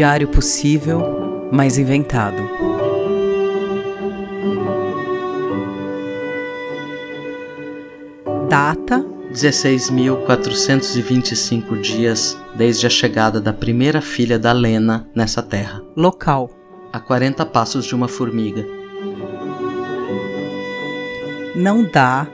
Diário possível, mas inventado. Data: 16.425 dias desde a chegada da primeira filha da Lena nessa terra. Local: A 40 passos de uma formiga. Não dá,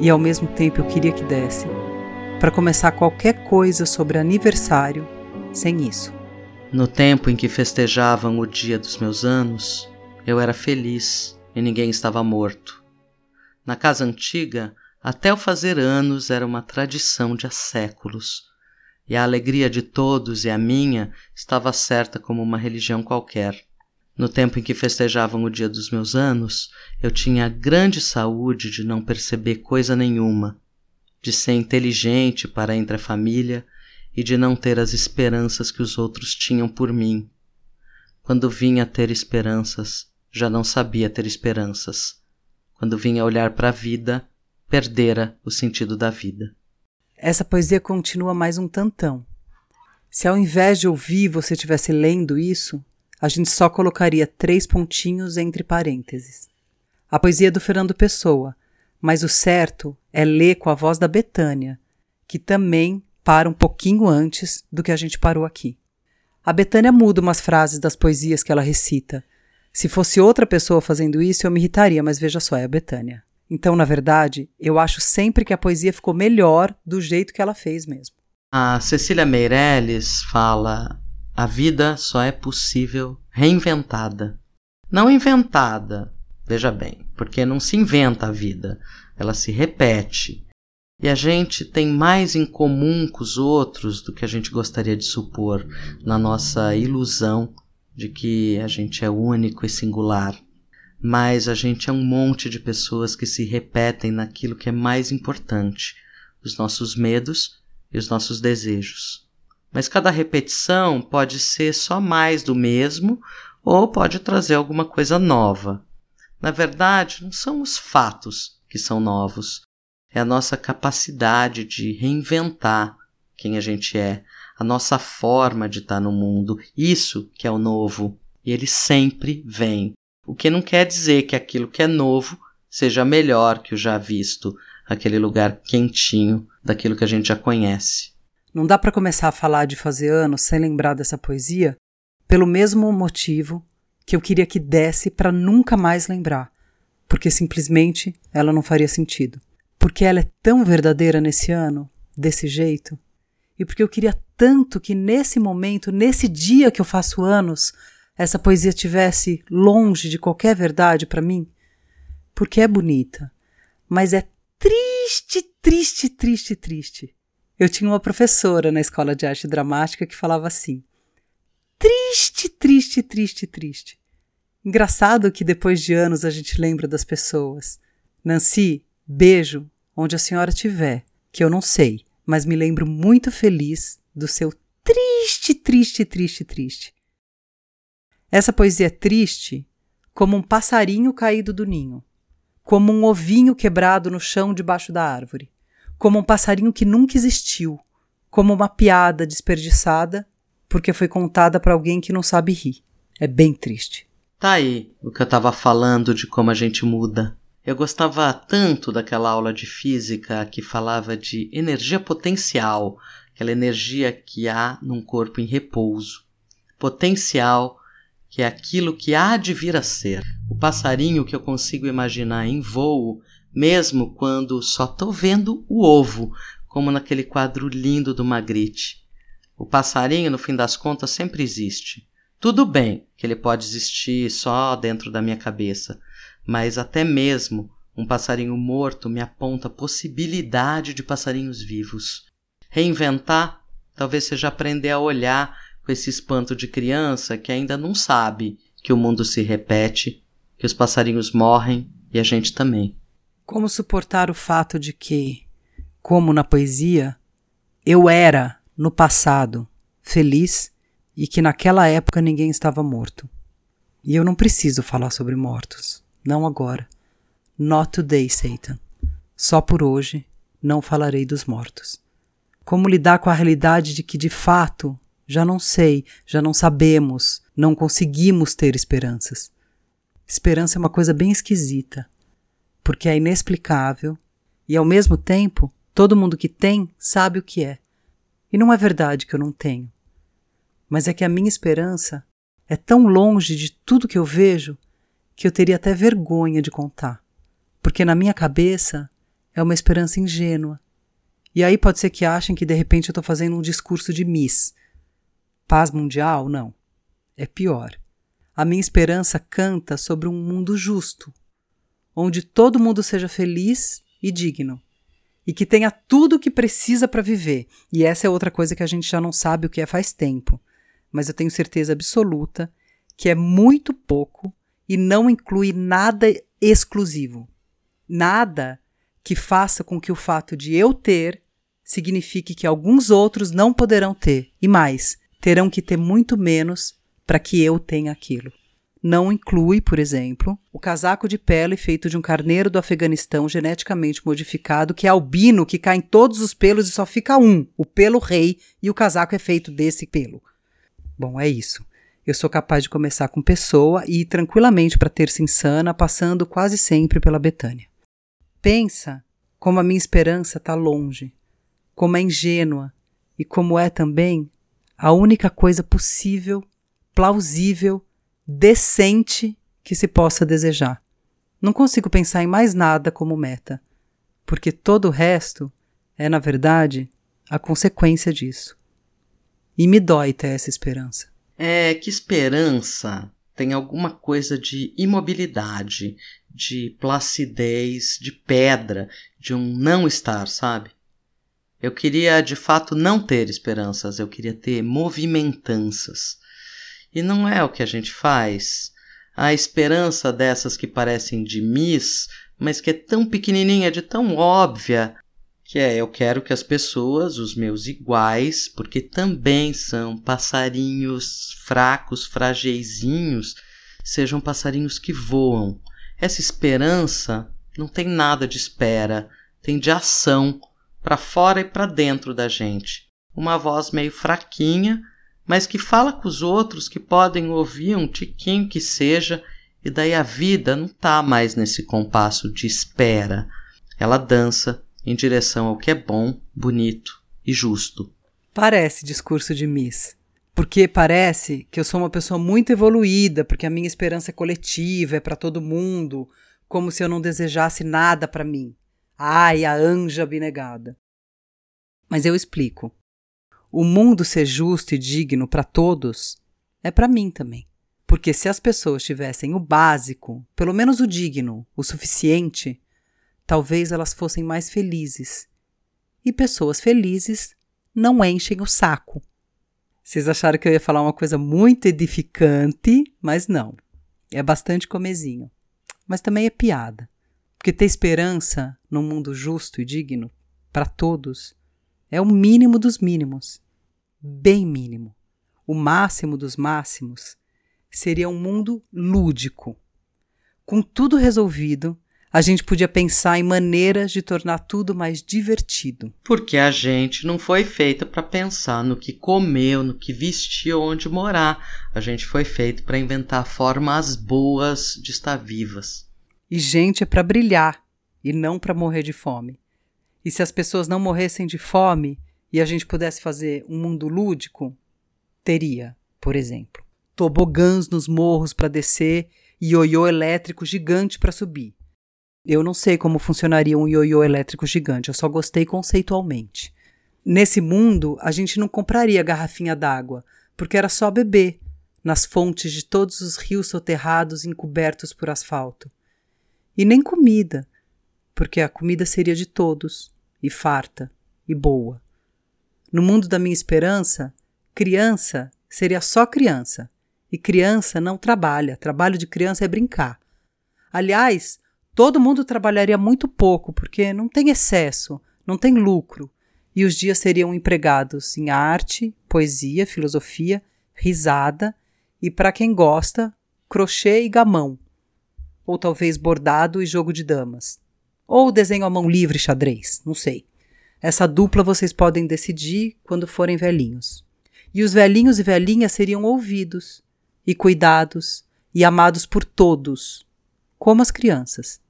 e ao mesmo tempo eu queria que desse, para começar qualquer coisa sobre aniversário sem isso. No tempo em que festejavam o dia dos meus anos, eu era feliz e ninguém estava morto. Na casa antiga, até o fazer anos era uma tradição de há séculos, e a alegria de todos e a minha estava certa como uma religião qualquer. No tempo em que festejavam o dia dos meus anos, eu tinha a grande saúde de não perceber coisa nenhuma, de ser inteligente para entre a família e de não ter as esperanças que os outros tinham por mim. Quando vinha ter esperanças, já não sabia ter esperanças. Quando vinha olhar para a vida, perdera o sentido da vida. Essa poesia continua mais um tantão. Se ao invés de ouvir você estivesse lendo isso, a gente só colocaria três pontinhos entre parênteses. A poesia é do Fernando Pessoa, mas o certo é ler com a voz da Betânia, que também para um pouquinho antes do que a gente parou aqui. A Betânia muda umas frases das poesias que ela recita. Se fosse outra pessoa fazendo isso, eu me irritaria, mas veja só, é a Betânia. Então, na verdade, eu acho sempre que a poesia ficou melhor do jeito que ela fez mesmo. A Cecília Meirelles fala: a vida só é possível reinventada. Não inventada, veja bem, porque não se inventa a vida, ela se repete. E a gente tem mais em comum com os outros do que a gente gostaria de supor na nossa ilusão de que a gente é único e singular. Mas a gente é um monte de pessoas que se repetem naquilo que é mais importante, os nossos medos e os nossos desejos. Mas cada repetição pode ser só mais do mesmo ou pode trazer alguma coisa nova. Na verdade, não são os fatos que são novos, é a nossa capacidade de reinventar quem a gente é, a nossa forma de estar no mundo. Isso que é o novo. E ele sempre vem. O que não quer dizer que aquilo que é novo seja melhor que o já visto, aquele lugar quentinho daquilo que a gente já conhece. Não dá para começar a falar de fazer anos sem lembrar dessa poesia, pelo mesmo motivo que eu queria que desse para nunca mais lembrar, porque simplesmente ela não faria sentido porque ela é tão verdadeira nesse ano, desse jeito, e porque eu queria tanto que nesse momento, nesse dia que eu faço anos, essa poesia tivesse longe de qualquer verdade para mim, porque é bonita, mas é triste, triste, triste, triste. Eu tinha uma professora na escola de arte dramática que falava assim: triste, triste, triste, triste. Engraçado que depois de anos a gente lembra das pessoas. Nancy, beijo, onde a senhora estiver, que eu não sei, mas me lembro muito feliz do seu triste, triste, triste, triste. Essa poesia é triste como um passarinho caído do ninho, como um ovinho quebrado no chão debaixo da árvore, como um passarinho que nunca existiu, como uma piada desperdiçada porque foi contada para alguém que não sabe rir. É bem triste. Tá aí o que eu tava falando de como a gente muda. Eu gostava tanto daquela aula de física que falava de energia potencial, aquela energia que há num corpo em repouso. Potencial, que é aquilo que há de vir a ser. O passarinho que eu consigo imaginar em voo, mesmo quando só estou vendo o ovo, como naquele quadro lindo do Magritte. O passarinho, no fim das contas, sempre existe. Tudo bem que ele pode existir só dentro da minha cabeça, mas até mesmo um passarinho morto me aponta a possibilidade de passarinhos vivos. Reinventar talvez seja aprender a olhar com esse espanto de criança que ainda não sabe que o mundo se repete, que os passarinhos morrem e a gente também. Como suportar o fato de que, como na poesia, eu era, no passado, feliz e que naquela época ninguém estava morto? E eu não preciso falar sobre mortos. Não agora. Not today, Satan. Só por hoje não falarei dos mortos. Como lidar com a realidade de que, de fato, Já não sei, já não sabemos, não conseguimos ter esperanças. Esperança é uma coisa bem esquisita, porque é inexplicável e, ao mesmo tempo, todo mundo que tem sabe o que é. E não é verdade que eu não tenho. Mas é que a minha esperança é tão longe de tudo que eu vejo que eu teria até vergonha de contar. Porque na minha cabeça é uma esperança ingênua. E aí pode ser que achem que de repente eu estou fazendo um discurso de Miss Paz mundial? Não. É pior. A minha esperança canta sobre um mundo justo, onde todo mundo seja feliz e digno, e que tenha tudo o que precisa para viver. E essa é outra coisa que a gente já não sabe o que é faz tempo, mas eu tenho certeza absoluta que é muito pouco e não inclui nada exclusivo. Nada que faça com que o fato de eu ter signifique que alguns outros não poderão ter. E mais, terão que ter muito menos para que eu tenha aquilo. Não inclui, por exemplo, o casaco de pele feito de um carneiro do Afeganistão geneticamente modificado, que é albino, que cai em todos os pelos e só fica um, o pelo rei, e o casaco é feito desse pelo. Bom, é isso. Eu sou capaz de começar com pessoa e ir tranquilamente para terça insana, passando quase sempre pela Betânia. Pensa como a minha esperança está longe, como é ingênua e como é também a única coisa possível, plausível, decente que se possa desejar. Não consigo pensar em mais nada como meta, porque todo o resto é, na verdade, a consequência disso. E me dói ter essa esperança. É que esperança tem alguma coisa de imobilidade, de placidez, de pedra, de um não estar, sabe? Eu queria de fato não ter esperanças, eu queria ter movimentanças. E não é o que a gente faz. A esperança dessas que parecem de Miss, mas que é tão pequenininha, de tão óbvia, que é eu quero que as pessoas, os meus iguais, porque também são passarinhos fracos, frageizinhos, sejam passarinhos que voam. Essa esperança não tem nada de espera, tem de ação para fora e para dentro da gente. Uma voz meio fraquinha, mas que fala com os outros que podem ouvir um tiquinho que seja, e daí a vida não tá mais nesse compasso de espera. Ela dança em direção ao que é bom, bonito e justo. Parece discurso de Miss. Porque parece que eu sou uma pessoa muito evoluída, porque a minha esperança é coletiva, é para todo mundo, como se eu não desejasse nada para mim. Ai, a anja abnegada. Mas eu explico. O mundo ser justo e digno para todos é para mim também. Porque se as pessoas tivessem o básico, pelo menos o digno, o suficiente, talvez elas fossem mais felizes. E pessoas felizes não enchem o saco. Vocês acharam que eu ia falar uma coisa muito edificante, mas não. É bastante comezinho. Mas também é piada. Porque ter esperança num mundo justo e digno para todos é o mínimo dos mínimos. Bem mínimo. O máximo dos máximos seria um mundo lúdico. Com tudo resolvido, a gente podia pensar em maneiras de tornar tudo mais divertido. Porque a gente não foi feita para pensar no que comeu, no que vestir, onde morar. A gente foi feito para inventar formas boas de estar vivas. E gente é para brilhar e não para morrer de fome. E se as pessoas não morressem de fome e a gente pudesse fazer um mundo lúdico, teria, por exemplo, tobogãs nos morros para descer e ioiô elétrico gigante para subir. Eu não sei como funcionaria um ioiô elétrico gigante, eu só gostei conceitualmente. Nesse mundo, a gente não compraria garrafinha d'água, porque era só beber, nas fontes de todos os rios soterrados encobertos por asfalto. E nem comida, porque a comida seria de todos, e farta, e boa. No mundo da minha esperança, criança seria só criança, e criança não trabalha, trabalho de criança é brincar. Aliás, todo mundo trabalharia muito pouco, porque não tem excesso, não tem lucro, e os dias seriam empregados em arte, poesia, filosofia, risada e, para quem gosta, crochê e gamão ou talvez bordado e jogo de damas. Ou desenho à mão livre xadrez, não sei. Essa dupla vocês podem decidir quando forem velhinhos. E os velhinhos e velhinhas seriam ouvidos, e cuidados, e amados por todos, como as crianças,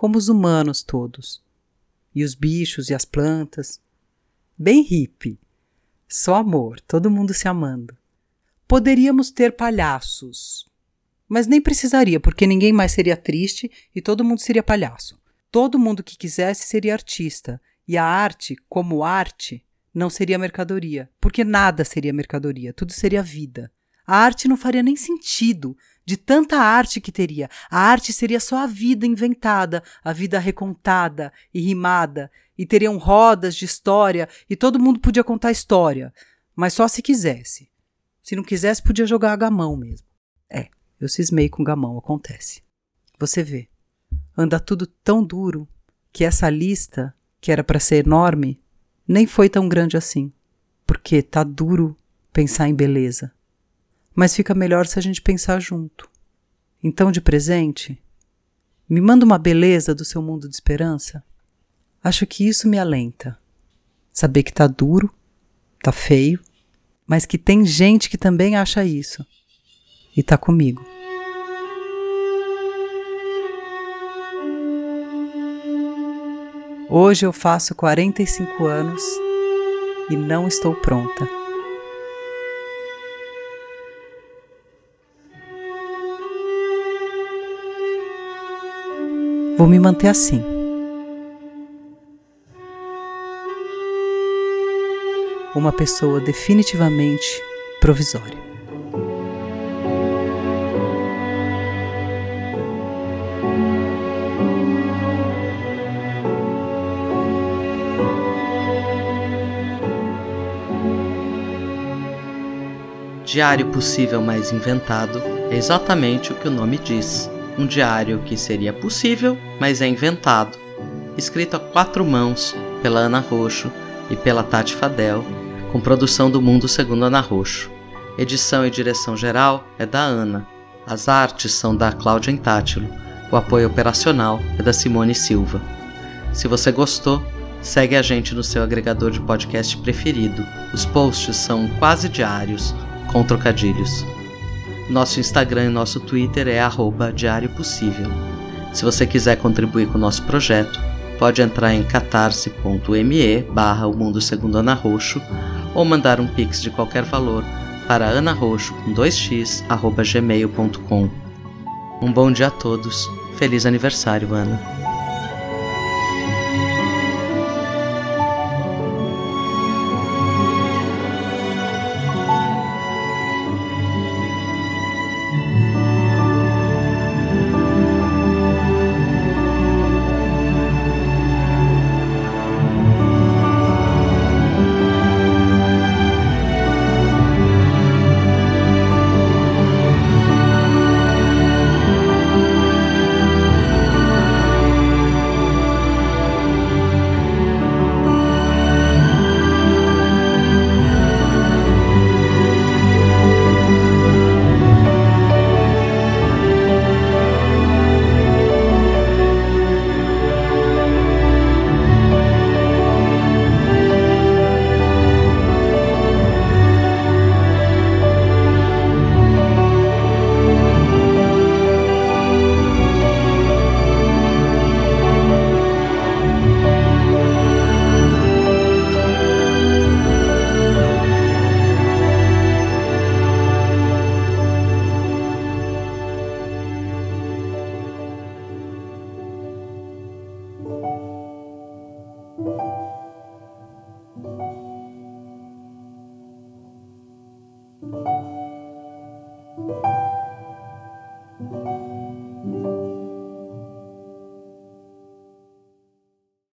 como os humanos todos, e os bichos e as plantas. Bem hippie, só amor, todo mundo se amando. Poderíamos ter palhaços, mas nem precisaria, porque ninguém mais seria triste e todo mundo seria palhaço. Todo mundo que quisesse seria artista, e a arte, como arte, não seria mercadoria, porque nada seria mercadoria, tudo seria vida. A arte não faria nem sentido de tanta arte que teria. A arte seria só a vida inventada, a vida recontada e rimada, e teriam rodas de história e todo mundo podia contar história, mas só se quisesse. Se não quisesse, podia jogar a gamão mesmo. É, eu cismei com gamão, acontece. Você vê, anda tudo tão duro que essa lista, que era para ser enorme, nem foi tão grande assim. Porque tá duro pensar em beleza. Mas fica melhor se a gente pensar junto. Então, de presente, me manda uma beleza do seu mundo de esperança. Acho que isso me alenta. Saber que tá duro, tá feio, mas que tem gente que também acha isso e tá comigo. Hoje eu faço 45 anos e não estou pronta. Vou me manter assim. Uma pessoa definitivamente provisória. Diário possível mais inventado é exatamente o que o nome diz. Um diário que seria possível, mas é inventado. Escrito a quatro mãos pela Ana Roxo e pela Tati Fadel, com produção do Mundo Segundo Ana Roxo. Edição e direção geral é da Ana. As artes são da Cláudia Intátilo. O apoio operacional é da Simone Silva. Se você gostou, segue a gente no seu agregador de podcast preferido. Os posts são quase diários com trocadilhos. Nosso Instagram e nosso Twitter é Diário Possível. Se você quiser contribuir com o nosso projeto, pode entrar em catarse.me barra o mundo segundo Ana Roxo ou mandar um pix de qualquer valor para anarroxo com 2x arroba gmail.com. Um bom dia a todos. Feliz aniversário, Ana.